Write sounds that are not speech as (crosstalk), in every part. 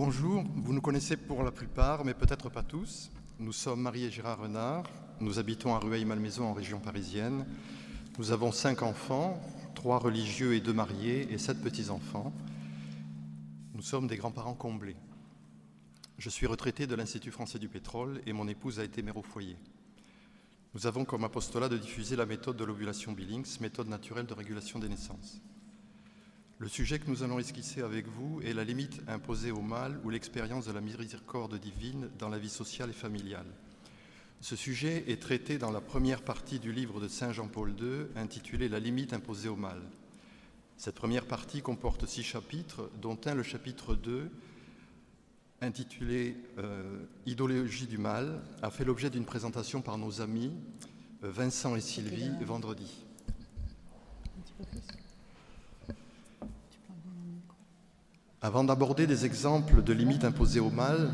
Bonjour, vous nous connaissez pour la plupart, mais peut-être pas tous. Nous sommes Marie et Gérard Renard, nous habitons à Rueil-Malmaison en région parisienne. Nous avons cinq enfants, trois religieux et deux mariés, et sept petits-enfants. Nous sommes des grands-parents comblés. Je suis retraité de l'Institut français du pétrole et mon épouse a été mère au foyer. Nous avons comme apostolat de diffuser la méthode de l'ovulation Billings, méthode naturelle de régulation des naissances. Le sujet que nous allons esquisser avec vous est la limite imposée au mal ou l'expérience de la miséricorde divine dans la vie sociale et familiale. Ce sujet est traité dans la première partie du livre de Saint Jean-Paul II intitulé La limite imposée au mal. Cette première partie comporte six chapitres, dont un, le chapitre 2, intitulé euh, Idéologie du mal, a fait l'objet d'une présentation par nos amis euh, Vincent et Sylvie vendredi. Avant d'aborder des exemples de limites imposées au mal,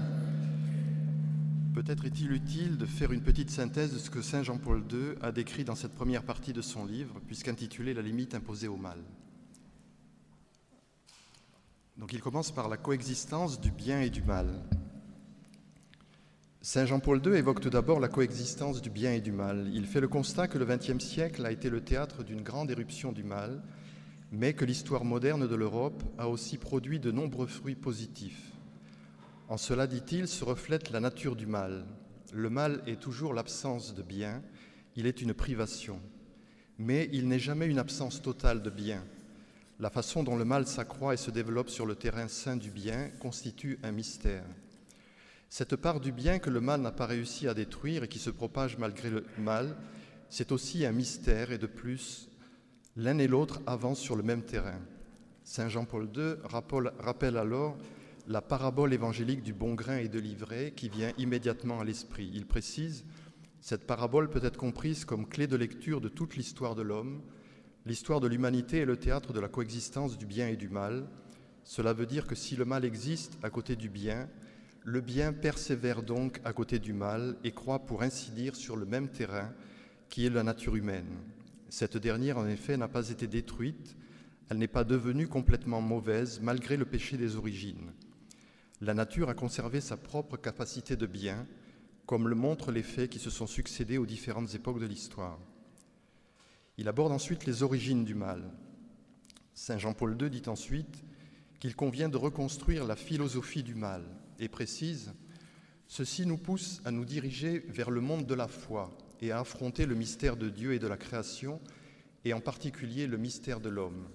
peut-être est-il utile de faire une petite synthèse de ce que Saint Jean-Paul II a décrit dans cette première partie de son livre, puisqu'intitulé La limite imposée au mal. Donc il commence par la coexistence du bien et du mal. Saint Jean-Paul II évoque tout d'abord la coexistence du bien et du mal. Il fait le constat que le XXe siècle a été le théâtre d'une grande éruption du mal, mais que l'histoire moderne de l'Europe a aussi produit de nombreux fruits positifs. En cela, dit-il, se reflète la nature du mal. Le mal est toujours l'absence de bien, il est une privation. Mais il n'est jamais une absence totale de bien. La façon dont le mal s'accroît et se développe sur le terrain sain du bien constitue un mystère. Cette part du bien que le mal n'a pas réussi à détruire et qui se propage malgré le mal, c'est aussi un mystère et de plus L'un et l'autre avancent sur le même terrain. Saint Jean-Paul II rappelle alors la parabole évangélique du bon grain et de l'ivraie qui vient immédiatement à l'esprit. Il précise Cette parabole peut être comprise comme clé de lecture de toute l'histoire de l'homme. L'histoire de l'humanité est le théâtre de la coexistence du bien et du mal. Cela veut dire que si le mal existe à côté du bien, le bien persévère donc à côté du mal et croit pour ainsi dire sur le même terrain qui est la nature humaine. Cette dernière, en effet, n'a pas été détruite, elle n'est pas devenue complètement mauvaise malgré le péché des origines. La nature a conservé sa propre capacité de bien, comme le montrent les faits qui se sont succédés aux différentes époques de l'histoire. Il aborde ensuite les origines du mal. Saint Jean-Paul II dit ensuite qu'il convient de reconstruire la philosophie du mal et précise Ceci nous pousse à nous diriger vers le monde de la foi, et à affronter le mystère de Dieu et de la création, et en particulier le mystère de l'homme.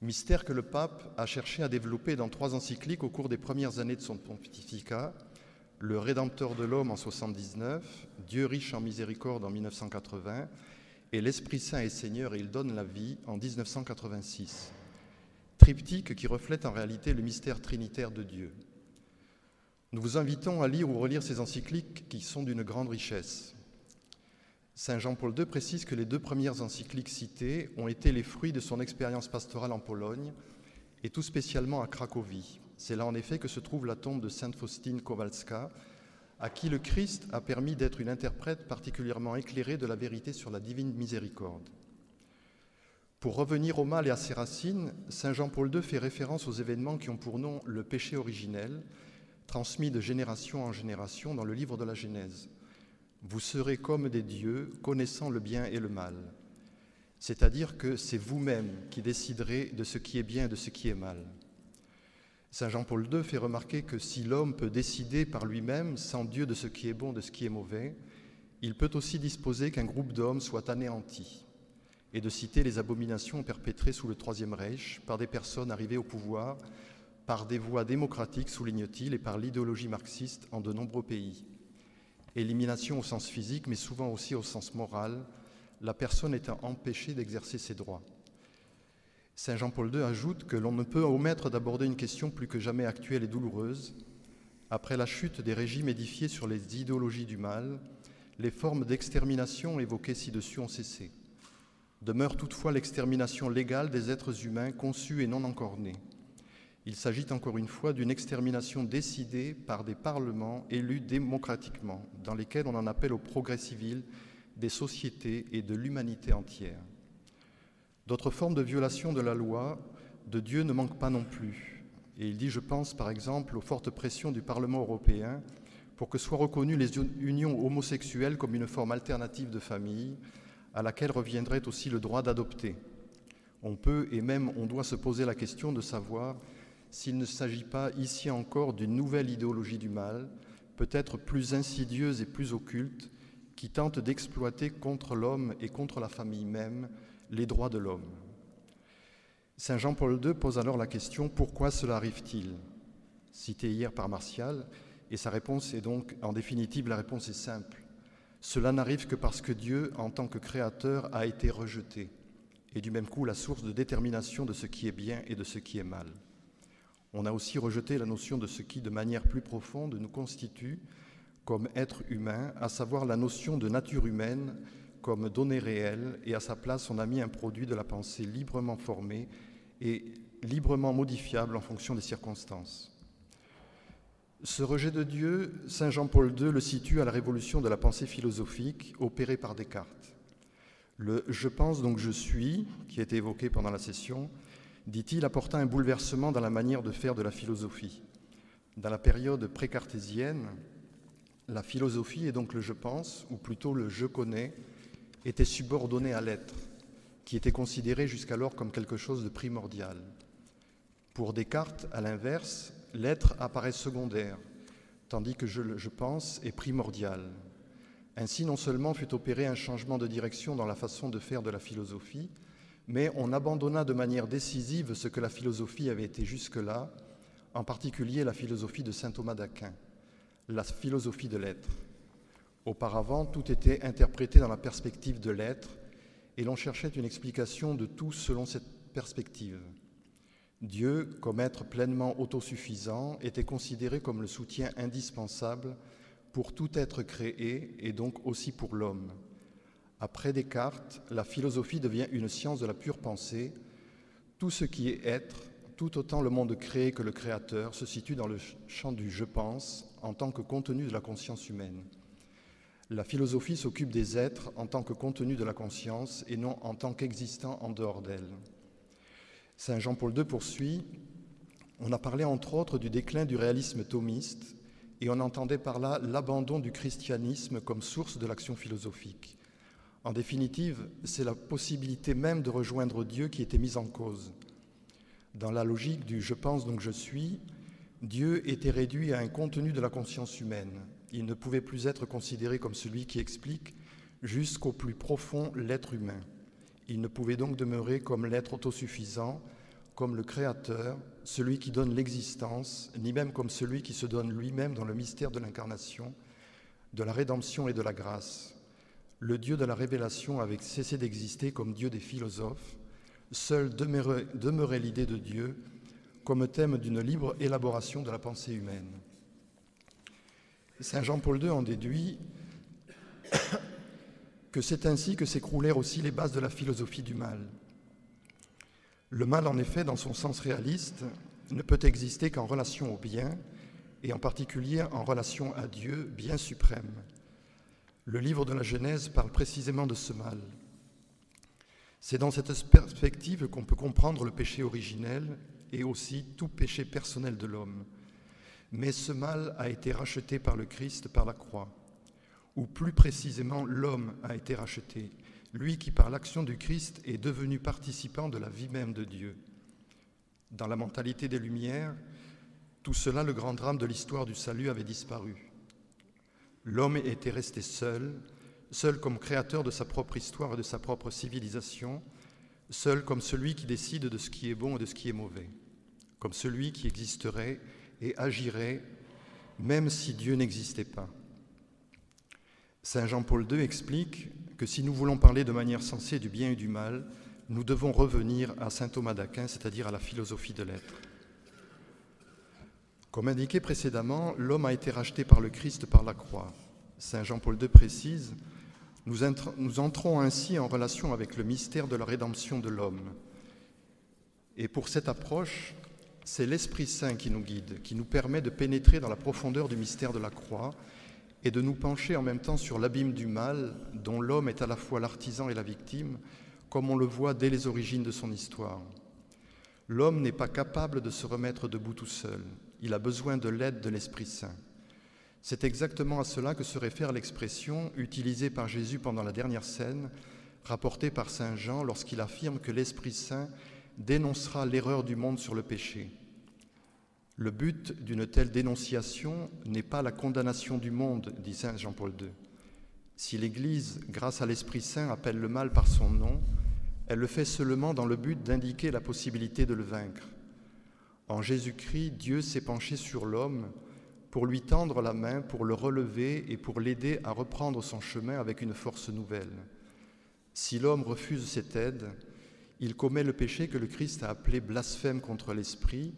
Mystère que le pape a cherché à développer dans trois encycliques au cours des premières années de son pontificat, Le Rédempteur de l'homme en 79, Dieu riche en miséricorde en 1980, et L'Esprit Saint et Seigneur et il donne la vie en 1986. Triptyque qui reflète en réalité le mystère trinitaire de Dieu. Nous vous invitons à lire ou relire ces encycliques qui sont d'une grande richesse. Saint Jean-Paul II précise que les deux premières encycliques citées ont été les fruits de son expérience pastorale en Pologne et tout spécialement à Cracovie. C'est là en effet que se trouve la tombe de Sainte Faustine Kowalska, à qui le Christ a permis d'être une interprète particulièrement éclairée de la vérité sur la divine miséricorde. Pour revenir au mal et à ses racines, Saint Jean-Paul II fait référence aux événements qui ont pour nom le péché originel, transmis de génération en génération dans le livre de la Genèse. Vous serez comme des dieux, connaissant le bien et le mal. C'est-à-dire que c'est vous-même qui déciderez de ce qui est bien et de ce qui est mal. Saint Jean-Paul II fait remarquer que si l'homme peut décider par lui-même, sans Dieu, de ce qui est bon, de ce qui est mauvais, il peut aussi disposer qu'un groupe d'hommes soit anéanti, et de citer les abominations perpétrées sous le Troisième Reich par des personnes arrivées au pouvoir par des voies démocratiques, souligne-t-il, et par l'idéologie marxiste en de nombreux pays élimination au sens physique, mais souvent aussi au sens moral, la personne étant empêchée d'exercer ses droits. Saint Jean-Paul II ajoute que l'on ne peut omettre d'aborder une question plus que jamais actuelle et douloureuse. Après la chute des régimes édifiés sur les idéologies du mal, les formes d'extermination évoquées ci-dessus ont cessé. Demeure toutefois l'extermination légale des êtres humains conçus et non encore nés. Il s'agit encore une fois d'une extermination décidée par des parlements élus démocratiquement, dans lesquels on en appelle au progrès civil des sociétés et de l'humanité entière. D'autres formes de violation de la loi de Dieu ne manquent pas non plus, Et il dit, je pense par exemple aux fortes pressions du Parlement européen pour que soient reconnues les unions homosexuelles comme une forme alternative de famille, à laquelle reviendrait aussi le droit d'adopter. On peut et même on doit se poser la question de savoir s'il ne s'agit pas ici encore d'une nouvelle idéologie du mal, peut-être plus insidieuse et plus occulte, qui tente d'exploiter contre l'homme et contre la famille même les droits de l'homme. Saint Jean-Paul II pose alors la question pourquoi cela arrive-t-il? Cité hier par Martial, et sa réponse est donc, en définitive, la réponse est simple. Cela n'arrive que parce que Dieu, en tant que créateur, a été rejeté, et du même coup la source de détermination de ce qui est bien et de ce qui est mal. On a aussi rejeté la notion de ce qui, de manière plus profonde, nous constitue comme être humain, à savoir la notion de nature humaine comme donnée réelle, et à sa place on a mis un produit de la pensée librement formé et librement modifiable en fonction des circonstances. Ce rejet de Dieu, Saint Jean-Paul II le situe à la révolution de la pensée philosophique opérée par Descartes. Le je pense donc je suis, qui a été évoqué pendant la session, dit-il, apporta un bouleversement dans la manière de faire de la philosophie. Dans la période pré-cartésienne, la philosophie, et donc le je pense, ou plutôt le je connais, était subordonné à l'être, qui était considéré jusqu'alors comme quelque chose de primordial. Pour Descartes, à l'inverse, l'être apparaît secondaire, tandis que je, je pense est primordial. Ainsi, non seulement fut opéré un changement de direction dans la façon de faire de la philosophie, mais on abandonna de manière décisive ce que la philosophie avait été jusque-là, en particulier la philosophie de saint Thomas d'Aquin, la philosophie de l'être. Auparavant, tout était interprété dans la perspective de l'être, et l'on cherchait une explication de tout selon cette perspective. Dieu, comme être pleinement autosuffisant, était considéré comme le soutien indispensable pour tout être créé et donc aussi pour l'homme. Après Descartes, la philosophie devient une science de la pure pensée. Tout ce qui est être, tout autant le monde créé que le créateur, se situe dans le champ du je pense en tant que contenu de la conscience humaine. La philosophie s'occupe des êtres en tant que contenu de la conscience et non en tant qu'existant en dehors d'elle. Saint Jean-Paul II poursuit On a parlé entre autres du déclin du réalisme thomiste et on entendait par là l'abandon du christianisme comme source de l'action philosophique. En définitive, c'est la possibilité même de rejoindre Dieu qui était mise en cause. Dans la logique du je pense donc je suis, Dieu était réduit à un contenu de la conscience humaine. Il ne pouvait plus être considéré comme celui qui explique jusqu'au plus profond l'être humain. Il ne pouvait donc demeurer comme l'être autosuffisant, comme le Créateur, celui qui donne l'existence, ni même comme celui qui se donne lui-même dans le mystère de l'incarnation, de la rédemption et de la grâce le Dieu de la révélation avait cessé d'exister comme Dieu des philosophes, demeurait, demeurait l'idée de Dieu comme thème d'une libre élaboration de la pensée humaine. Saint Jean-Paul II en déduit que c'est ainsi que s'écroulèrent aussi les bases de la philosophie du mal. Le mal, en effet, dans son sens réaliste, ne peut exister qu'en relation au bien, et en particulier en relation à Dieu, bien suprême. Le livre de la Genèse parle précisément de ce mal. C'est dans cette perspective qu'on peut comprendre le péché originel et aussi tout péché personnel de l'homme. Mais ce mal a été racheté par le Christ par la croix, ou plus précisément l'homme a été racheté, lui qui par l'action du Christ est devenu participant de la vie même de Dieu. Dans la mentalité des Lumières, tout cela, le grand drame de l'histoire du salut, avait disparu. L'homme était resté seul, seul comme créateur de sa propre histoire et de sa propre civilisation, seul comme celui qui décide de ce qui est bon et de ce qui est mauvais, comme celui qui existerait et agirait même si Dieu n'existait pas. Saint Jean-Paul II explique que si nous voulons parler de manière sensée du bien et du mal, nous devons revenir à Saint Thomas d'Aquin, c'est-à-dire à la philosophie de l'être. Comme indiqué précédemment, l'homme a été racheté par le Christ par la croix. Saint Jean-Paul II précise, nous, entrons ainsi en relation avec le mystère de la rédemption de l'homme. Et pour cette approche, c'est l'Esprit Saint qui nous guide, qui nous permet de pénétrer dans la profondeur du mystère de la croix et de nous pencher en même temps sur l'abîme du mal dont l'homme est à la fois l'artisan et la victime, comme on le voit dès les origines de son histoire. L'homme n'est pas capable de se remettre debout tout seul. Il a besoin de l'aide de l'Esprit Saint. C'est exactement à cela que se réfère l'expression utilisée par Jésus pendant la dernière scène, rapportée par Saint Jean lorsqu'il affirme que l'Esprit Saint dénoncera l'erreur du monde sur le péché. Le but d'une telle dénonciation n'est pas la condamnation du monde, dit Saint Jean-Paul II. Si l'Église, grâce à l'Esprit Saint, appelle le mal par son nom, elle le fait seulement dans le but d'indiquer la possibilité de le vaincre. En Jésus-Christ, Dieu s'est penché sur l'homme pour lui tendre la main, pour le relever et pour l'aider à reprendre son chemin avec une force nouvelle. Si l'homme refuse cette aide, il commet le péché que le Christ a appelé blasphème contre l'Esprit,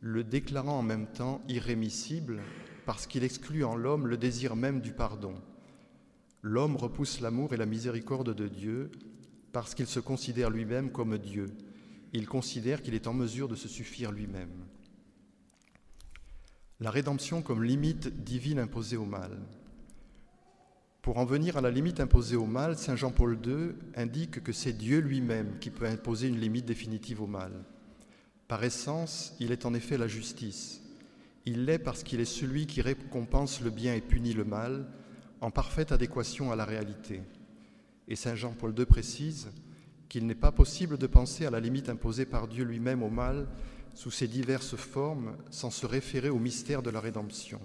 le déclarant en même temps irrémissible parce qu'il exclut en l'homme le désir même du pardon. L'homme repousse l'amour et la miséricorde de Dieu parce qu'il se considère lui-même comme Dieu. Il considère qu'il est en mesure de se suffire lui-même. La rédemption comme limite divine imposée au mal. Pour en venir à la limite imposée au mal, Saint Jean-Paul II indique que c'est Dieu lui-même qui peut imposer une limite définitive au mal. Par essence, il est en effet la justice. Il l'est parce qu'il est celui qui récompense le bien et punit le mal, en parfaite adéquation à la réalité. Et Saint Jean-Paul II précise qu'il n'est pas possible de penser à la limite imposée par Dieu lui-même au mal sous ses diverses formes sans se référer au mystère de la rédemption.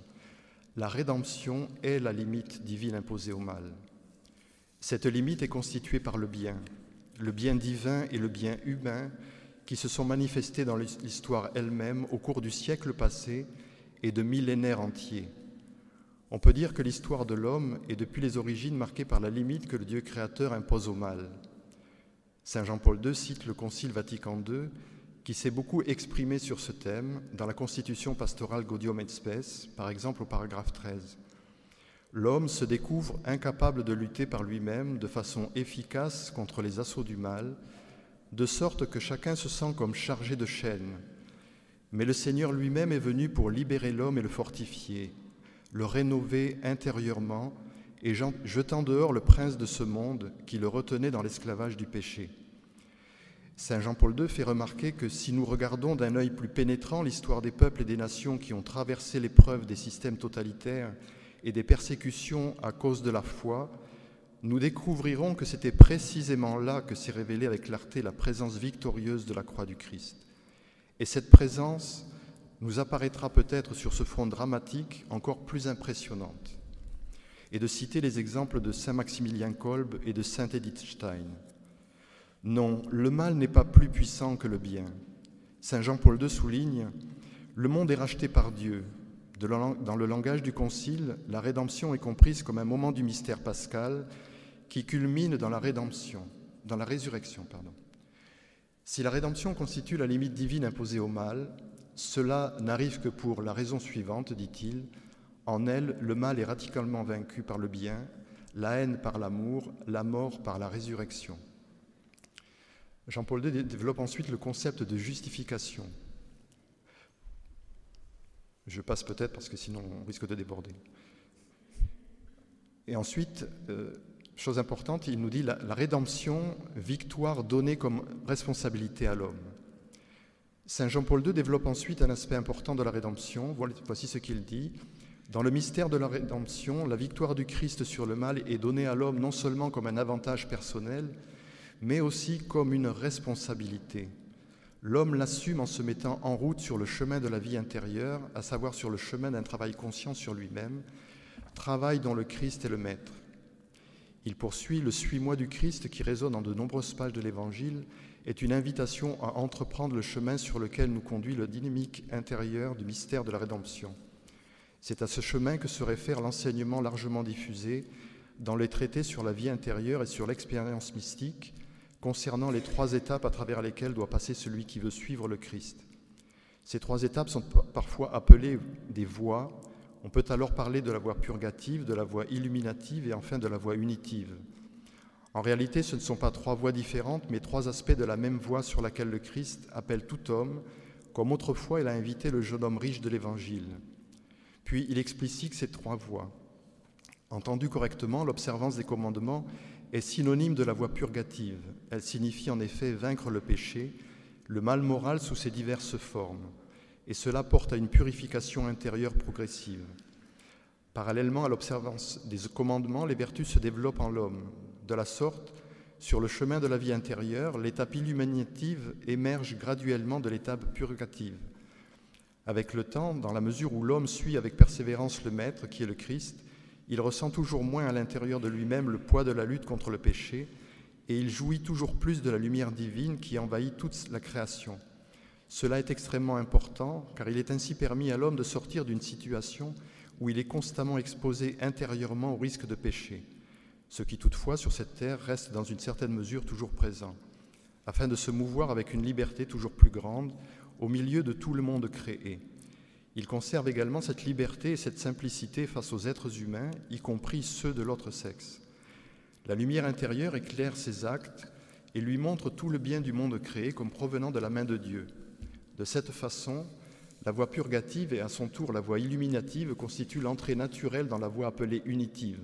La rédemption est la limite divine imposée au mal. Cette limite est constituée par le bien, le bien divin et le bien humain qui se sont manifestés dans l'histoire elle-même au cours du siècle passé et de millénaires entiers. On peut dire que l'histoire de l'homme est depuis les origines marquée par la limite que le Dieu créateur impose au mal. Saint Jean-Paul II cite le Concile Vatican II qui s'est beaucoup exprimé sur ce thème dans la Constitution pastorale Gaudium et Spes, par exemple au paragraphe 13. L'homme se découvre incapable de lutter par lui-même de façon efficace contre les assauts du mal, de sorte que chacun se sent comme chargé de chaînes. Mais le Seigneur lui-même est venu pour libérer l'homme et le fortifier, le rénover intérieurement et jetant dehors le prince de ce monde qui le retenait dans l'esclavage du péché. Saint Jean-Paul II fait remarquer que si nous regardons d'un œil plus pénétrant l'histoire des peuples et des nations qui ont traversé l'épreuve des systèmes totalitaires et des persécutions à cause de la foi, nous découvrirons que c'était précisément là que s'est révélée avec clarté la présence victorieuse de la croix du Christ. Et cette présence nous apparaîtra peut-être sur ce front dramatique encore plus impressionnante. Et de citer les exemples de Saint Maximilien Kolb et de Saint Edith Stein. Non, le mal n'est pas plus puissant que le bien. Saint Jean-Paul II souligne Le monde est racheté par Dieu. Dans le langage du Concile, la rédemption est comprise comme un moment du mystère pascal qui culmine dans la rédemption, dans la résurrection. Si la rédemption constitue la limite divine imposée au mal, cela n'arrive que pour la raison suivante, dit-il. En elle, le mal est radicalement vaincu par le bien, la haine par l'amour, la mort par la résurrection. Jean-Paul II développe ensuite le concept de justification. Je passe peut-être parce que sinon on risque de déborder. Et ensuite, euh, chose importante, il nous dit la, la rédemption, victoire donnée comme responsabilité à l'homme. Saint Jean-Paul II développe ensuite un aspect important de la rédemption. Voici ce qu'il dit. Dans le mystère de la rédemption, la victoire du Christ sur le mal est donnée à l'homme non seulement comme un avantage personnel, mais aussi comme une responsabilité. L'homme l'assume en se mettant en route sur le chemin de la vie intérieure, à savoir sur le chemin d'un travail conscient sur lui-même, travail dont le Christ est le maître. Il poursuit Le Suis-moi du Christ qui résonne dans de nombreuses pages de l'Évangile est une invitation à entreprendre le chemin sur lequel nous conduit le dynamique intérieur du mystère de la rédemption. C'est à ce chemin que se réfère l'enseignement largement diffusé dans les traités sur la vie intérieure et sur l'expérience mystique, concernant les trois étapes à travers lesquelles doit passer celui qui veut suivre le Christ. Ces trois étapes sont parfois appelées des voies. On peut alors parler de la voie purgative, de la voie illuminative et enfin de la voie unitive. En réalité, ce ne sont pas trois voies différentes, mais trois aspects de la même voie sur laquelle le Christ appelle tout homme, comme autrefois il a invité le jeune homme riche de l'Évangile. Puis il explicite ces trois voies. Entendu correctement, l'observance des commandements est synonyme de la voie purgative. Elle signifie en effet vaincre le péché, le mal moral sous ses diverses formes, et cela porte à une purification intérieure progressive. Parallèlement à l'observance des commandements, les vertus se développent en l'homme. De la sorte, sur le chemin de la vie intérieure, l'étape illuminative émerge graduellement de l'étape purgative. Avec le temps, dans la mesure où l'homme suit avec persévérance le Maître qui est le Christ, il ressent toujours moins à l'intérieur de lui-même le poids de la lutte contre le péché et il jouit toujours plus de la lumière divine qui envahit toute la création. Cela est extrêmement important car il est ainsi permis à l'homme de sortir d'une situation où il est constamment exposé intérieurement au risque de péché ce qui toutefois sur cette terre reste dans une certaine mesure toujours présent, afin de se mouvoir avec une liberté toujours plus grande au milieu de tout le monde créé. Il conserve également cette liberté et cette simplicité face aux êtres humains, y compris ceux de l'autre sexe. La lumière intérieure éclaire ses actes et lui montre tout le bien du monde créé comme provenant de la main de Dieu. De cette façon, la voie purgative et à son tour la voie illuminative constituent l'entrée naturelle dans la voie appelée unitive.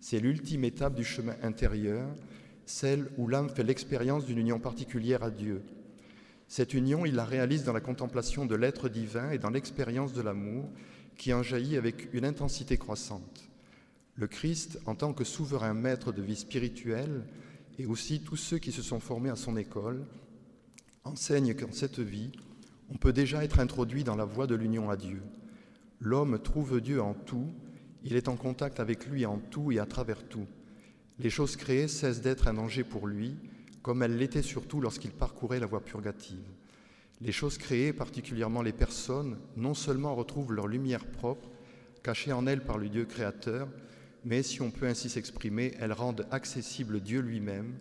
C'est l'ultime étape du chemin intérieur, celle où l'âme fait l'expérience d'une union particulière à Dieu. Cette union, il la réalise dans la contemplation de l'être divin et dans l'expérience de l'amour qui en jaillit avec une intensité croissante. Le Christ, en tant que souverain maître de vie spirituelle, et aussi tous ceux qui se sont formés à son école, enseignent qu'en cette vie, on peut déjà être introduit dans la voie de l'union à Dieu. L'homme trouve Dieu en tout il est en contact avec lui en tout et à travers tout. Les choses créées cessent d'être un danger pour lui, comme elles l'étaient surtout lorsqu'il parcourait la voie purgative. Les choses créées, particulièrement les personnes, non seulement retrouvent leur lumière propre, cachée en elles par le Dieu créateur, mais, si on peut ainsi s'exprimer, elles rendent accessible Dieu lui-même,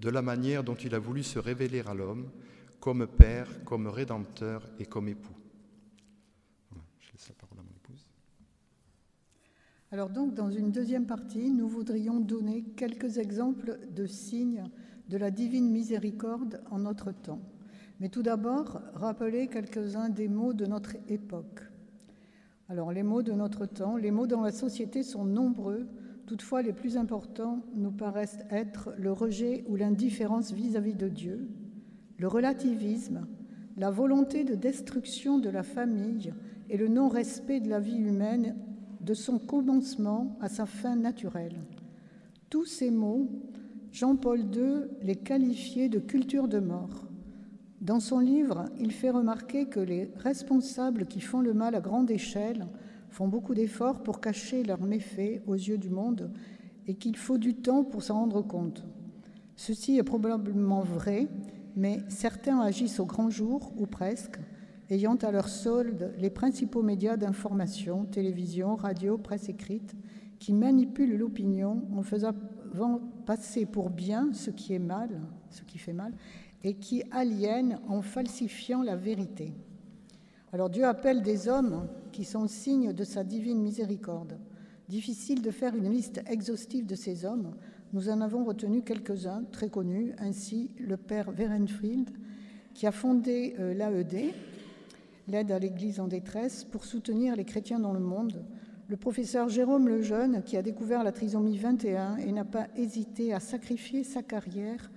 de la manière dont il a voulu se révéler à l'homme, comme Père, comme Rédempteur et comme époux. Alors donc, dans une deuxième partie, nous voudrions donner quelques exemples de signes de la divine miséricorde en notre temps. Mais tout d'abord, rappeler quelques-uns des mots de notre époque. Alors les mots de notre temps, les mots dans la société sont nombreux, toutefois les plus importants nous paraissent être le rejet ou l'indifférence vis-à-vis de Dieu, le relativisme, la volonté de destruction de la famille et le non-respect de la vie humaine de son commencement à sa fin naturelle. Tous ces mots, Jean-Paul II les qualifiait de culture de mort. Dans son livre, il fait remarquer que les responsables qui font le mal à grande échelle font beaucoup d'efforts pour cacher leurs méfaits aux yeux du monde et qu'il faut du temps pour s'en rendre compte. Ceci est probablement vrai, mais certains agissent au grand jour, ou presque, ayant à leur solde les principaux médias d'information, télévision, radio, presse écrite, qui manipulent l'opinion en faisant passer pour bien ce qui est mal, ce qui fait mal, et qui aliènent en falsifiant la vérité. Alors Dieu appelle des hommes qui sont signes de sa divine miséricorde. Difficile de faire une liste exhaustive de ces hommes. Nous en avons retenu quelques-uns très connus, ainsi le père Werenfried, qui a fondé euh, l'AED, l'aide à l'Église en détresse pour soutenir les chrétiens dans le monde, le professeur Jérôme Lejeune, qui a découvert la trisomie 21 et n'a pas hésité à sacrifier sa carrière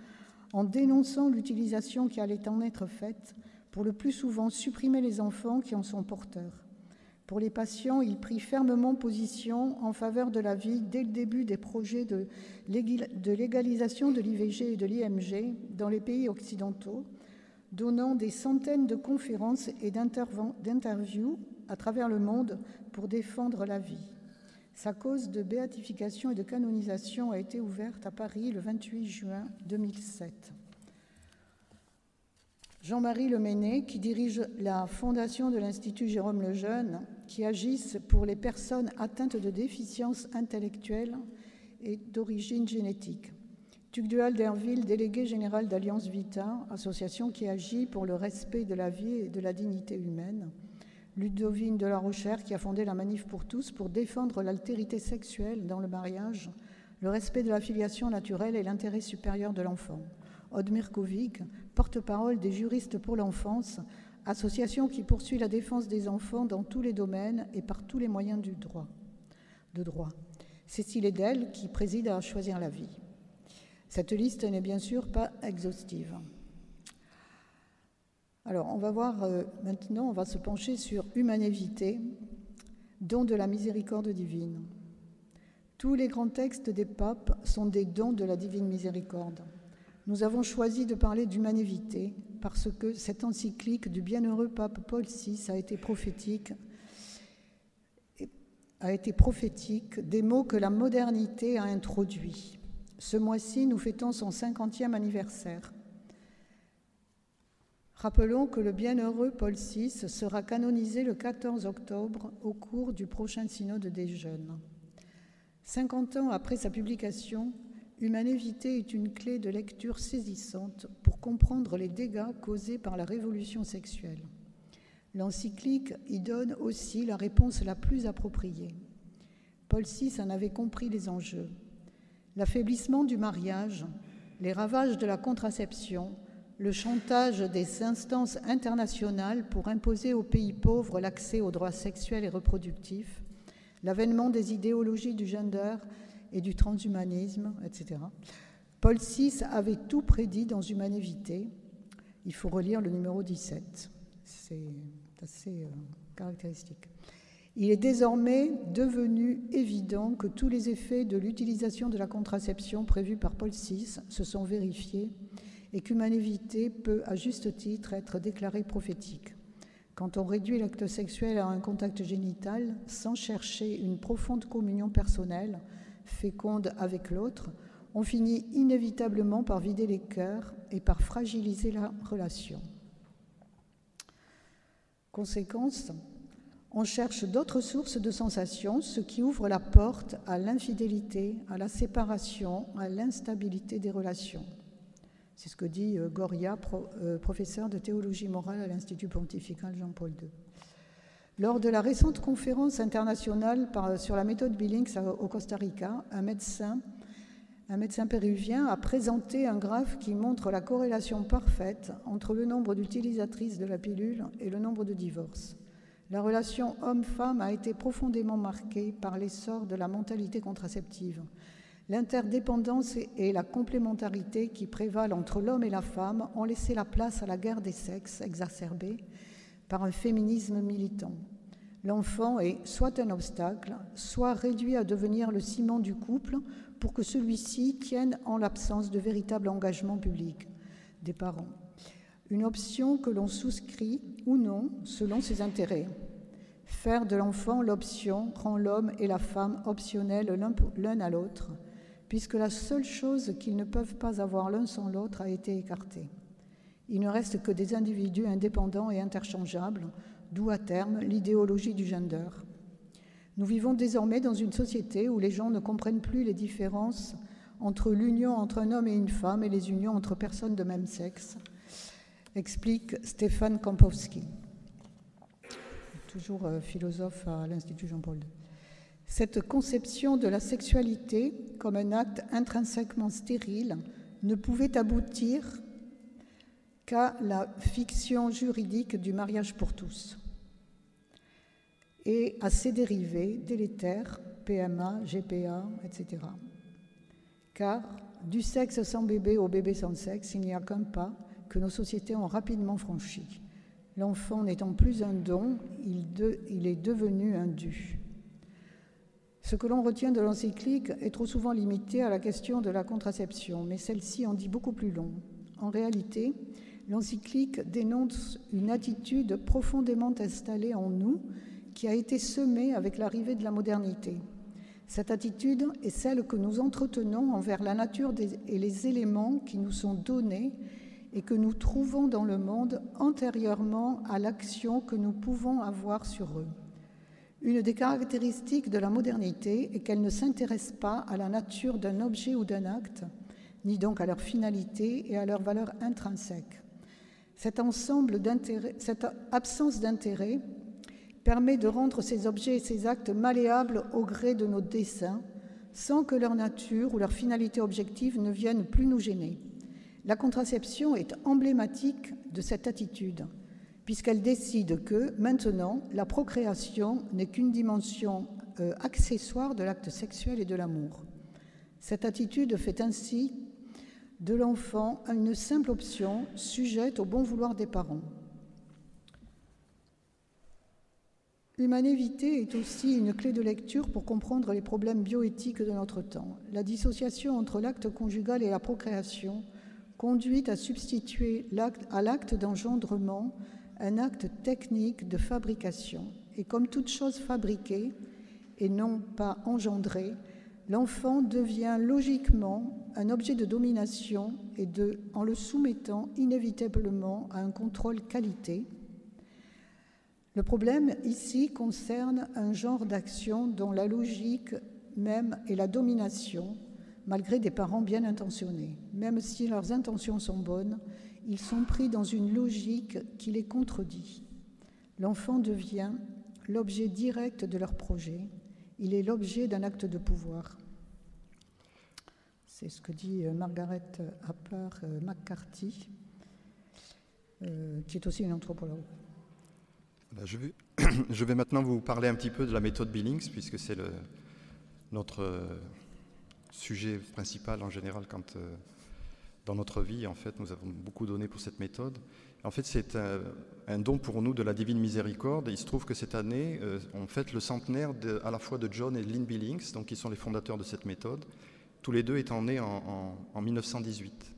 en dénonçant l'utilisation qui allait en être faite pour le plus souvent supprimer les enfants qui en sont porteurs. Pour les patients, il prit fermement position en faveur de la vie dès le début des projets de légalisation de l'IVG et de l'IMG dans les pays occidentaux, donnant des centaines de conférences et d'interviews à travers le monde pour défendre la vie. Sa cause de béatification et de canonisation a été ouverte à Paris le 28 juin 2007. Jean-Marie Leméné, qui dirige la fondation de l'Institut Jérôme Lejeune, qui agisse pour les personnes atteintes de déficiences intellectuelles et d'origine génétique. Tugdual Derville, délégué général d'Alliance Vita, association qui agit pour le respect de la vie et de la dignité humaine. Ludovine de la Rochère, qui a fondé la Manif pour tous pour défendre l'altérité sexuelle dans le mariage, le respect de la filiation naturelle et l'intérêt supérieur de l'enfant. Odd Mirkovic, porte-parole des juristes pour l'enfance, association qui poursuit la défense des enfants dans tous les domaines et par tous les moyens du droit. De droit. Cécile Edel, qui préside à Choisir la vie. Cette liste n'est bien sûr pas exhaustive. Alors, on va voir euh, maintenant, on va se pencher sur humanité, don de la miséricorde divine. Tous les grands textes des papes sont des dons de la divine miséricorde. Nous avons choisi de parler d'humanité parce que cette encyclique du bienheureux pape Paul VI a été prophétique a été prophétique des mots que la modernité a introduits. Ce mois-ci, nous fêtons son cinquantième anniversaire. Rappelons que le bienheureux Paul VI sera canonisé le 14 octobre au cours du prochain synode des jeunes. Cinquante ans après sa publication, Humanité est une clé de lecture saisissante pour comprendre les dégâts causés par la révolution sexuelle. L'encyclique y donne aussi la réponse la plus appropriée. Paul VI en avait compris les enjeux. L'affaiblissement du mariage, les ravages de la contraception, le chantage des instances internationales pour imposer aux pays pauvres l'accès aux droits sexuels et reproductifs, l'avènement des idéologies du gender et du transhumanisme, etc. Paul VI avait tout prédit dans Humanité. Il faut relire le numéro 17. C'est assez euh, caractéristique. Il est désormais devenu évident que tous les effets de l'utilisation de la contraception prévue par Paul VI se sont vérifiés et qu'humanité peut, à juste titre, être déclarée prophétique. Quand on réduit l'acte sexuel à un contact génital sans chercher une profonde communion personnelle, féconde avec l'autre, on finit inévitablement par vider les cœurs et par fragiliser la relation. Conséquence, on cherche d'autres sources de sensations, ce qui ouvre la porte à l'infidélité, à la séparation, à l'instabilité des relations. C'est ce que dit euh, Goria, euh, professeur de théologie morale à l'Institut pontifical Jean-Paul II. Lors de la récente conférence internationale sur la méthode Billings au Costa Rica, un médecin, un médecin péruvien a présenté un graphe qui montre la corrélation parfaite entre le nombre d'utilisatrices de la pilule et le nombre de divorces. La relation homme-femme a été profondément marquée par l'essor de la mentalité contraceptive. L'interdépendance et la complémentarité qui prévalent entre l'homme et la femme ont laissé la place à la guerre des sexes exacerbée par un féminisme militant. L'enfant est soit un obstacle, soit réduit à devenir le ciment du couple pour que celui-ci tienne en l'absence de véritable engagement public des parents. Une option que l'on souscrit ou non selon ses intérêts. Faire de l'enfant l'option rend l'homme et la femme optionnels l'un à l'autre puisque la seule chose qu'ils ne peuvent pas avoir l'un sans l'autre a été écartée. Il ne reste que des individus indépendants et interchangeables, d'où à terme l'idéologie du gender. Nous vivons désormais dans une société où les gens ne comprennent plus les différences entre l'union entre un homme et une femme et les unions entre personnes de même sexe, explique Stéphane Kampowski, toujours euh, philosophe à l'Institut Jean-Paul. Cette conception de la sexualité comme un acte intrinsèquement stérile ne pouvait aboutir qu'à la fiction juridique du mariage pour tous et à ses dérivés délétères, PMA, GPA, etc. Car du sexe sans bébé au bébé sans sexe, il n'y a qu'un pas que nos sociétés ont rapidement franchi. L'enfant n'étant plus un don, il, est devenu un dû. Ce que l'on retient de l'encyclique est trop souvent limité à la question de la contraception, mais celle-ci en dit beaucoup plus long. En réalité, l'encyclique dénonce une attitude profondément installée en nous qui a été semée avec l'arrivée de la modernité. Cette attitude est celle que nous entretenons envers la nature et les éléments qui nous sont donnés et que nous trouvons dans le monde antérieurement à l'action que nous pouvons avoir sur eux. Une des caractéristiques de la modernité est qu'elle ne s'intéresse pas à la nature d'un objet ou d'un acte, ni donc à leur finalité et à leur valeur intrinsèque. Cet ensemble cette absence d'intérêt permet de rendre ces objets et ces actes malléables au gré de nos desseins, sans que leur nature ou leur finalité objective ne viennent plus nous gêner. La contraception est emblématique de cette attitude puisqu'elle décide que, maintenant, la procréation n'est qu'une dimension euh, accessoire de l'acte sexuel et de l'amour. Cette attitude fait ainsi de l'enfant une simple option sujette au bon vouloir des parents. L'humanévité est aussi une clé de lecture pour comprendre les problèmes bioéthiques de notre temps. La dissociation entre l'acte conjugal et la procréation conduit à substituer à l'acte d'engendrement un acte technique de fabrication. Et comme toute chose fabriquée et non pas engendrée, l'enfant devient logiquement un objet de domination et de, en le soumettant inévitablement à un contrôle qualité. Le problème ici concerne un genre d'action dont la logique même est la domination, malgré des parents bien intentionnés. Même si leurs intentions sont bonnes, ils sont pris dans une logique qui les contredit. L'enfant devient l'objet direct de leur projet, il est l'objet d'un acte de pouvoir. C'est ce que dit euh, Margaret Harper euh, McCarthy, euh, qui est aussi une anthropologue. Ben, je, vais, (coughs) je, vais, maintenant vous parler un petit peu de la méthode Billings, puisque c'est notre sujet principal en général quand dans notre vie, en fait, nous avons beaucoup donné pour cette méthode. En fait, c'est un, don pour nous de la divine miséricorde. il se trouve que cette année, euh, on fête le centenaire à la fois de John et Lynn Billings, donc qui sont les fondateurs de cette méthode, tous les deux étant nés en, 1918.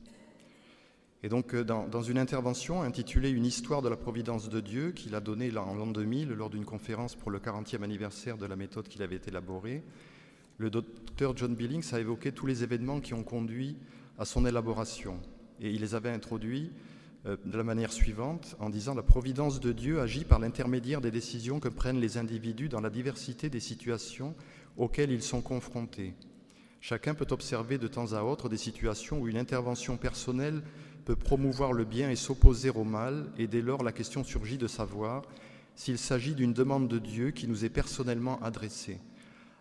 Et donc, euh, dans, une intervention intitulée Une histoire de la providence de Dieu, qu'il a donnée en l'an 2000 lors d'une conférence pour le 40e anniversaire de la méthode qu'il avait élaborée, le docteur John Billings a évoqué tous les événements qui ont conduit à son élaboration. Et il les avait introduits euh, de la manière suivante en disant La providence de Dieu agit par l'intermédiaire des décisions que prennent les individus dans la diversité des situations auxquelles ils sont confrontés. Chacun peut observer de temps à autre des situations où une intervention personnelle peut promouvoir le bien et s'opposer au mal, et dès lors la question surgit de savoir s'il s'agit d'une demande de Dieu qui nous est personnellement adressée.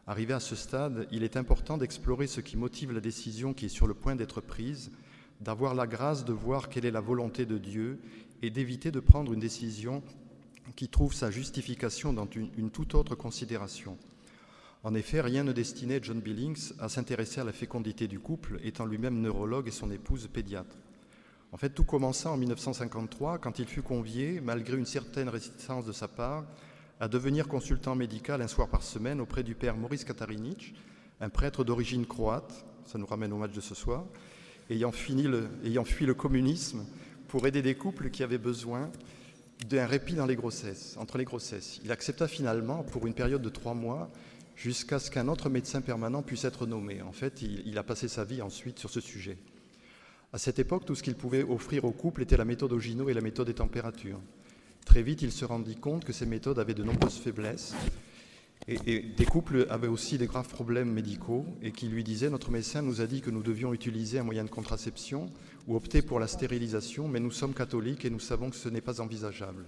Arrivé à ce stade, il est important d'explorer ce qui motive la décision qui est sur le point d'être prise, d'avoir la grâce de voir quelle est la volonté de Dieu et d'éviter de prendre une décision qui trouve sa justification dans une, toute autre considération. En effet, rien ne destinait John Billings à s'intéresser à la fécondité du couple, étant lui-même neurologue et son épouse pédiatre. En fait, tout commença en 1953 quand il fut convié, malgré une certaine résistance de sa part, à devenir consultant médical un soir par semaine auprès du père Maurice Katarinic, un prêtre d'origine croate, ça nous ramène au match de ce soir, ayant, fui le communisme pour aider des couples qui avaient besoin d'un répit entre les grossesses. Il accepta finalement pour une période de trois mois jusqu'à ce qu'un autre médecin permanent puisse être nommé. En fait, il, il, a passé sa vie ensuite sur ce sujet. À cette époque, tout ce qu'il pouvait offrir aux couples était la méthode Ogino et la méthode des températures. Très vite, il se rendit compte que ces méthodes avaient de nombreuses faiblesses et, des couples avaient aussi des graves problèmes médicaux et qui lui disaient Notre médecin nous a dit que nous devions utiliser un moyen de contraception ou opter pour la stérilisation, mais nous sommes catholiques et nous savons que ce n'est pas envisageable.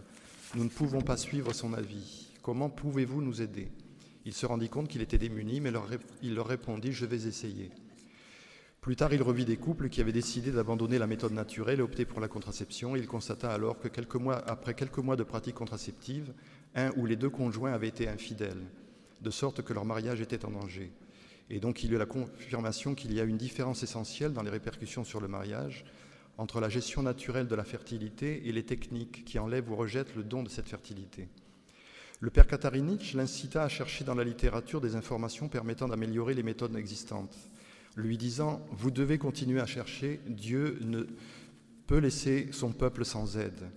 Nous ne pouvons pas suivre son avis. Comment pouvez-vous nous aider? Il se rendit compte qu'il était démuni, mais il leur répondit Je vais essayer. Plus tard, il revit des couples qui avaient décidé d'abandonner la méthode naturelle et opter pour la contraception. Il constata alors que quelques mois, après quelques mois de pratique contraceptive, un ou les deux conjoints avaient été infidèles, de sorte que leur mariage était en danger. Et donc il y eut la confirmation qu'il y a une différence essentielle dans les répercussions sur le mariage entre la gestion naturelle de la fertilité et les techniques qui enlèvent ou rejettent le don de cette fertilité. Le père Katarinitch l'incita à chercher dans la littérature des informations permettant d'améliorer les méthodes existantes lui disant, vous devez continuer à chercher, Dieu ne peut laisser son peuple sans aide.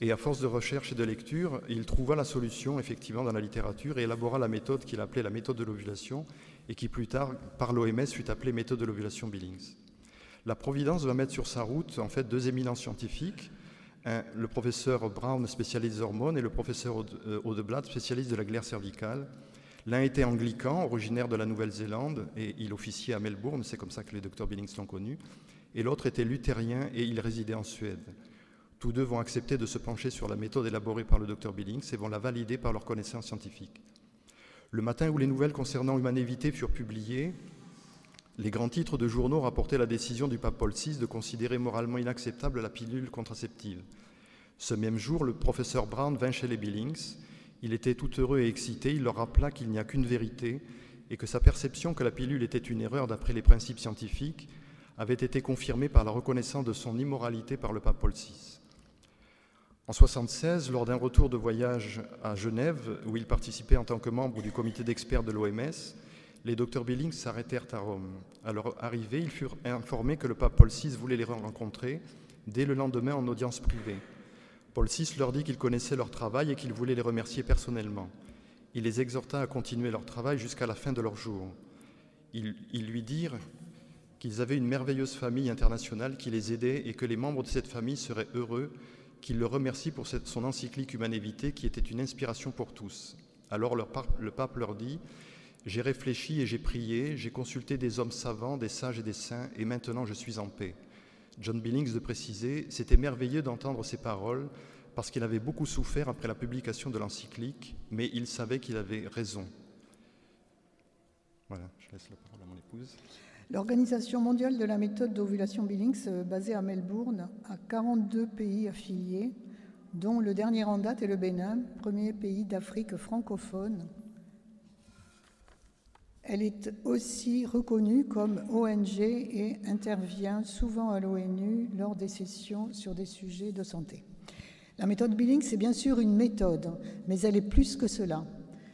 Et à force de recherche et de lecture, il trouva la solution effectivement dans la littérature et élabora la méthode qu'il appelait la méthode de l'ovulation et qui plus tard, par l'OMS, fut appelée méthode de l'ovulation Billings. La Providence va mettre sur sa route en fait deux éminents scientifiques, le professeur Brown, spécialiste des hormones, et le professeur Audeblatt, spécialiste de la glaire cervicale, L'un était anglican, originaire de la Nouvelle-Zélande, et il officiait à Melbourne, c'est comme ça que les docteurs Billings l'ont connu, et l'autre était luthérien et il résidait en Suède. Tous deux vont accepter de se pencher sur la méthode élaborée par le docteur Billings et vont la valider par leurs connaissances scientifiques. Le matin où les nouvelles concernant Humanévité furent publiées, les grands titres de journaux rapportaient la décision du pape Paul VI de considérer moralement inacceptable la pilule contraceptive. Ce même jour, le professeur Brown vint chez les Billings il était tout heureux et excité, il leur rappela qu'il n'y a qu'une vérité et que sa perception que la pilule était une erreur d'après les principes scientifiques avait été confirmée par la reconnaissance de son immoralité par le pape Paul VI. En 1976, lors d'un retour de voyage à Genève, où il participait en tant que membre du comité d'experts de l'OMS, les docteurs Billings s'arrêtèrent à Rome. À leur arrivée, ils furent informés que le pape Paul VI voulait les rencontrer dès le lendemain en audience privée. Paul VI leur dit qu'il connaissait leur travail et qu'il voulait les remercier personnellement. Il les exhorta à continuer leur travail jusqu'à la fin de leur jour. Ils, lui dirent qu'ils avaient une merveilleuse famille internationale qui les aidait et que les membres de cette famille seraient heureux qu'il le remercie pour son encyclique Humanévité qui était une inspiration pour tous. Alors le pape leur dit J'ai réfléchi et j'ai prié, j'ai consulté des hommes savants, des sages et des saints, et maintenant je suis en paix. John Billings de préciser C'était merveilleux d'entendre ces paroles parce qu'il avait beaucoup souffert après la publication de l'encyclique, mais il savait qu'il avait raison. Voilà, je laisse la parole à mon épouse. L'Organisation mondiale de la méthode d'ovulation Billings, euh, basée à Melbourne, a 42 pays affiliés, dont le dernier en date est le Bénin, premier pays d'Afrique francophone. Elle est aussi reconnue comme ONG et intervient souvent à l'ONU lors des sessions sur des sujets de santé. La méthode Billings est bien sûr une méthode, mais elle est plus que cela.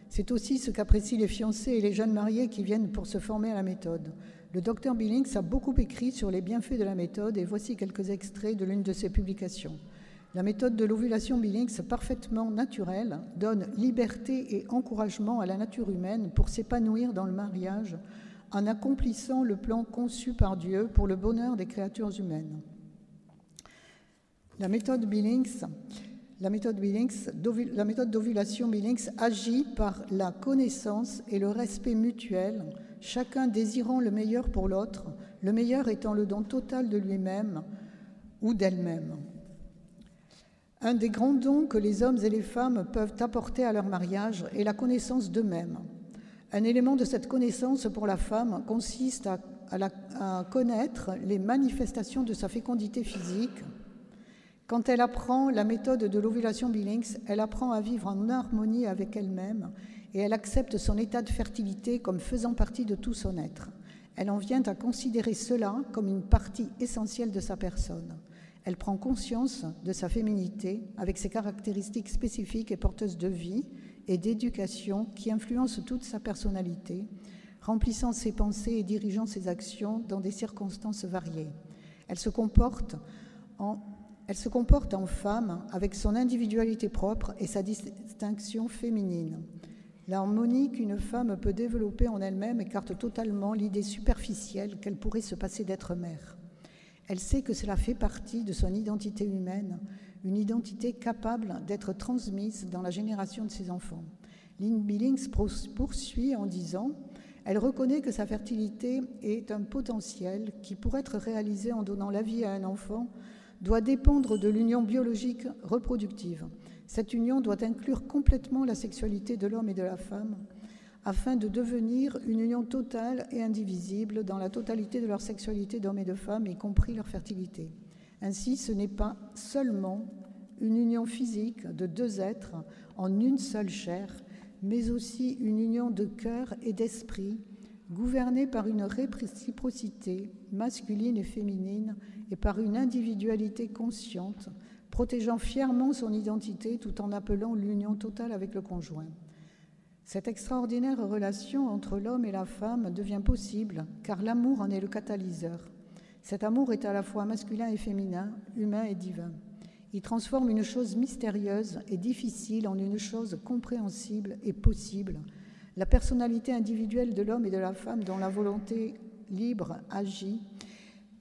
C'est aussi ce qu'apprécient les fiancés et les jeunes mariés qui viennent pour se former à la méthode. Le docteur Billings a beaucoup écrit sur les bienfaits de la méthode et voici quelques extraits de l'une de ses publications. La méthode de l'ovulation Billings, parfaitement naturelle, donne liberté et encouragement à la nature humaine pour s'épanouir dans le mariage en accomplissant le plan conçu par Dieu pour le bonheur des créatures humaines. La méthode Billings, la méthode d'ovulation Billings agit par la connaissance et le respect mutuel chacun désirant le meilleur pour l'autre, le meilleur étant le don total de lui-même ou d'elle-même. Un des grands dons que les hommes et les femmes peuvent apporter à leur mariage est la connaissance d'eux-mêmes. Un élément de cette connaissance pour la femme consiste à, connaître les manifestations de sa fécondité physique. Quand elle apprend la méthode de l'ovulation Billings, elle apprend à vivre en harmonie avec elle-même et elle accepte son état de fertilité comme faisant partie de tout son être. Elle en vient à considérer cela comme une partie essentielle de sa personne. Elle prend conscience de sa féminité avec ses caractéristiques spécifiques et porteuses de vie et d'éducation qui influencent toute sa personnalité, remplissant ses pensées et dirigeant ses actions dans des circonstances variées. Elle se comporte en, femme avec son individualité propre et sa distinction féminine. L'harmonie qu'une femme peut développer en elle-même écarte totalement l'idée superficielle qu'elle pourrait se passer d'être mère. Elle sait que cela fait partie de son identité humaine, une identité capable d'être transmise dans la génération de ses enfants. Lynn Billings poursuit en disant Elle reconnaît que sa fertilité est un potentiel qui, pour être réalisé en donnant la vie à un enfant, doit dépendre de l'union biologique reproductive. Cette union doit inclure complètement la sexualité de l'homme et de la femme, afin de devenir une union totale et indivisible dans la totalité de leur sexualité d'homme et de femme, y compris leur fertilité. Ainsi, ce n'est pas seulement une union physique de deux êtres en une seule chair, mais aussi une union de cœur et d'esprit, gouvernée par une réciprocité masculine et féminine et par une individualité consciente, protégeant fièrement son identité tout en appelant l'union totale avec le conjoint. Cette extraordinaire relation entre l'homme et la femme devient possible car l'amour en est le catalyseur. Cet amour est à la fois masculin et féminin, humain et divin. Il transforme une chose mystérieuse et difficile en une chose compréhensible et possible. La personnalité individuelle de l'homme et de la femme dont la volonté libre agit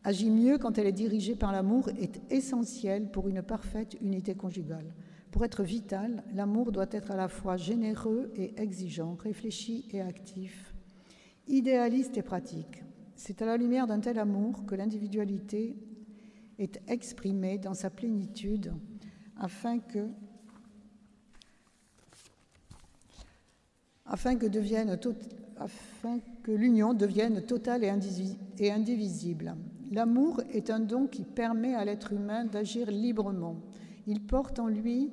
agit mieux quand elle est dirigée par l'amour est essentielle pour une parfaite unité conjugale. Pour être vital, l'amour doit être à la fois généreux et exigeant, réfléchi et actif, idéaliste et pratique. C'est à la lumière d'un tel amour que l'individualité est exprimée dans sa plénitude afin que, afin que, l'union devienne totale et indivisible. L'amour est un don qui permet à l'être humain d'agir librement. Il porte en lui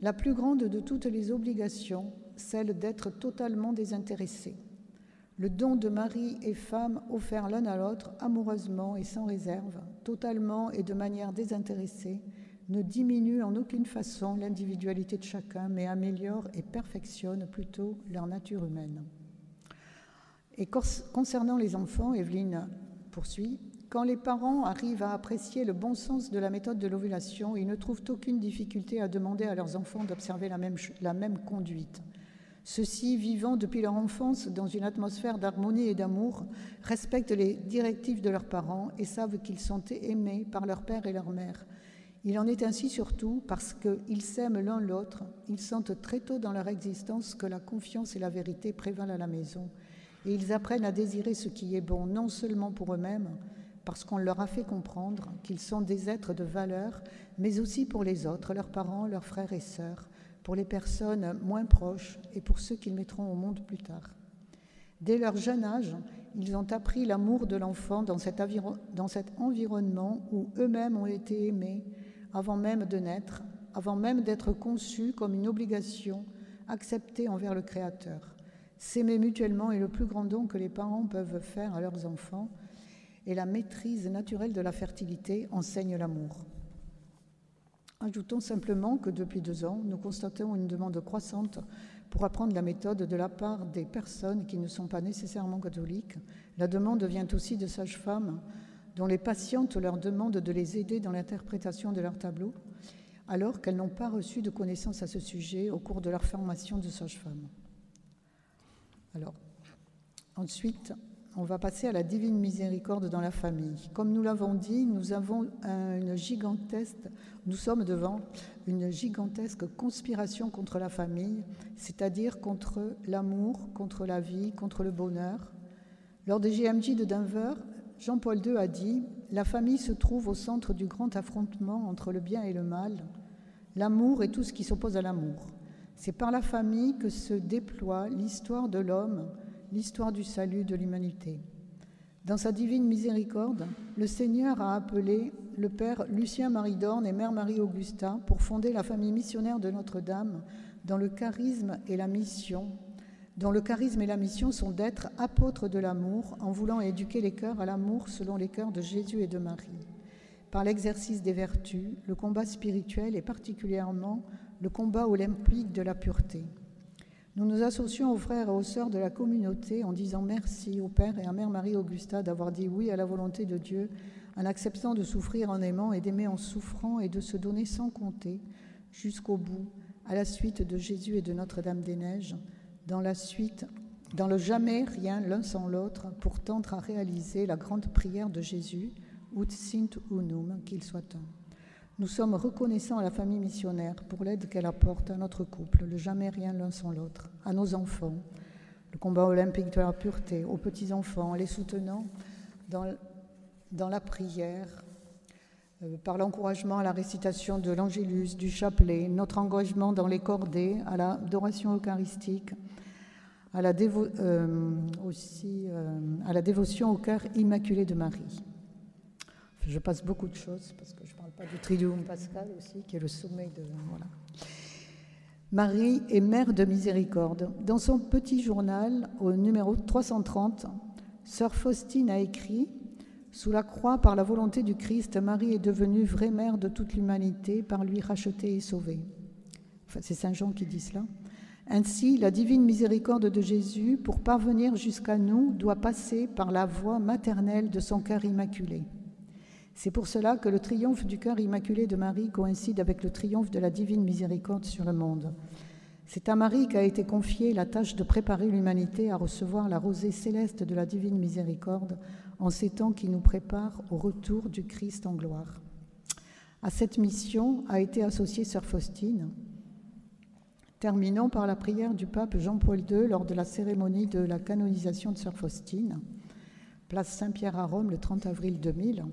la plus grande de toutes les obligations, celle d'être totalement désintéressé. Le don de mari et femme offert l'un à l'autre amoureusement et sans réserve, totalement et de manière désintéressée, ne diminue en aucune façon l'individualité de chacun, mais améliore et perfectionne plutôt leur nature humaine. Et concernant les enfants, Evelyne poursuit, quand les parents arrivent à apprécier le bon sens de la méthode de l'ovulation, ils ne trouvent aucune difficulté à demander à leurs enfants d'observer la même, conduite. Ceux-ci, vivant depuis leur enfance dans une atmosphère d'harmonie et d'amour, respectent les directives de leurs parents et savent qu'ils sont aimés par leur père et leur mère. Il en est ainsi surtout parce qu'ils s'aiment l'un l'autre, ils sentent très tôt dans leur existence que la confiance et la vérité prévalent à la maison, et ils apprennent à désirer ce qui est bon, non seulement pour eux-mêmes, parce qu'on leur a fait comprendre qu'ils sont des êtres de valeur, mais aussi pour les autres, leurs parents, leurs frères et sœurs, pour les personnes moins proches et pour ceux qu'ils mettront au monde plus tard. Dès leur jeune âge, ils ont appris l'amour de l'enfant dans, cet environnement où eux-mêmes ont été aimés avant même de naître, avant même d'être conçus comme une obligation acceptée envers le Créateur. S'aimer mutuellement est le plus grand don que les parents peuvent faire à leurs enfants et la maîtrise naturelle de la fertilité enseigne l'amour. Ajoutons simplement que depuis deux ans, nous constatons une demande croissante pour apprendre la méthode de la part des personnes qui ne sont pas nécessairement catholiques. La demande vient aussi de sages-femmes dont les patientes leur demandent de les aider dans l'interprétation de leur tableau, alors qu'elles n'ont pas reçu de connaissances à ce sujet au cours de leur formation de sage-femme. Alors, ensuite, on va passer à la divine miséricorde dans la famille. Comme nous l'avons dit, nous avons une gigantesque, nous sommes devant une gigantesque conspiration contre la famille, c'est-à-dire contre l'amour, contre la vie, contre le bonheur. Lors des GMJ de Denver, Jean-Paul II a dit La famille se trouve au centre du grand affrontement entre le bien et le mal. L'amour et tout ce qui s'oppose à l'amour. C'est par la famille que se déploie l'histoire de l'homme l'histoire du salut de l'humanité. Dans sa divine miséricorde, le Seigneur a appelé le Père Lucien Marie Dorne et Mère Marie Augusta pour fonder la famille missionnaire de Notre-Dame dans le charisme et la mission, dont le charisme et la mission sont d'être apôtres de l'amour en voulant éduquer les cœurs à l'amour selon les cœurs de Jésus et de Marie. Par l'exercice des vertus, le combat spirituel et particulièrement le combat olympique de la pureté. Nous nous associons aux frères et aux sœurs de la communauté en disant merci au Père et à Mère Marie-Augusta d'avoir dit oui à la volonté de Dieu, en acceptant de souffrir en aimant et d'aimer en souffrant et de se donner sans compter jusqu'au bout, à la suite de Jésus et de Notre-Dame-des-Neiges, dans la suite, dans le jamais rien l'un sans l'autre, pour tendre à réaliser la grande prière de Jésus, ut sint unum, qu'il soit temps. Nous sommes reconnaissants à la famille missionnaire pour l'aide qu'elle apporte à notre couple, le jamais rien l'un sans l'autre, à nos enfants, le combat olympique de la pureté, aux petits-enfants, les soutenant dans, la prière, euh, par l'encouragement à la récitation de l'Angélus, du chapelet, notre engagement dans les cordées, à l'adoration eucharistique, euh, aussi, euh, à la dévotion au cœur immaculé de Marie. Je passe beaucoup de choses parce que je ne parle pas du Triduum Pascal aussi, qui est le sommet de. Voilà. Marie est mère de miséricorde. Dans son petit journal, au numéro 330, Sœur Faustine a écrit Sous la croix, par la volonté du Christ, Marie est devenue vraie mère de toute l'humanité, par lui rachetée et sauvée. C'est Saint Jean qui dit cela. Ainsi, la divine miséricorde de Jésus, pour parvenir jusqu'à nous, doit passer par la voie maternelle de son cœur immaculé. C'est pour cela que le triomphe du cœur immaculé de Marie coïncide avec le triomphe de la divine miséricorde sur le monde. C'est à Marie qu'a été confiée la tâche de préparer l'humanité à recevoir la rosée céleste de la divine miséricorde en ces temps qui nous préparent au retour du Christ en gloire. À cette mission a été associée sœur Faustine. Terminons par la prière du pape Jean-Paul II lors de la cérémonie de la canonisation de sœur Faustine, place Saint-Pierre à Rome le 30 avril 2000.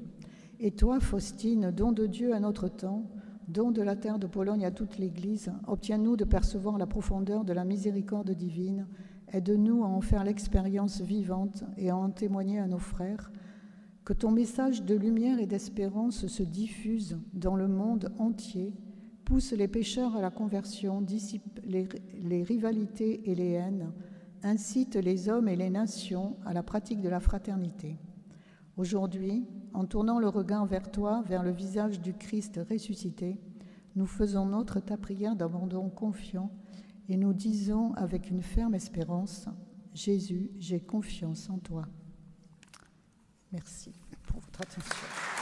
Et toi, Faustine, don de Dieu à notre temps, don de la terre de Pologne à toute l'Église, obtiens-nous de percevoir la profondeur de la miséricorde divine, aide-nous à en faire l'expérience vivante et à en témoigner à nos frères, que ton message de lumière et d'espérance se diffuse dans le monde entier, pousse les pécheurs à la conversion, dissipe les, les rivalités et les haines, incite les hommes et les nations à la pratique de la fraternité. Aujourd'hui, en tournant le regard vers toi, vers le visage du Christ ressuscité, nous faisons nôtre ta prière d'abandon confiant et nous disons avec une ferme espérance, Jésus, j'ai confiance en toi. Merci pour votre attention.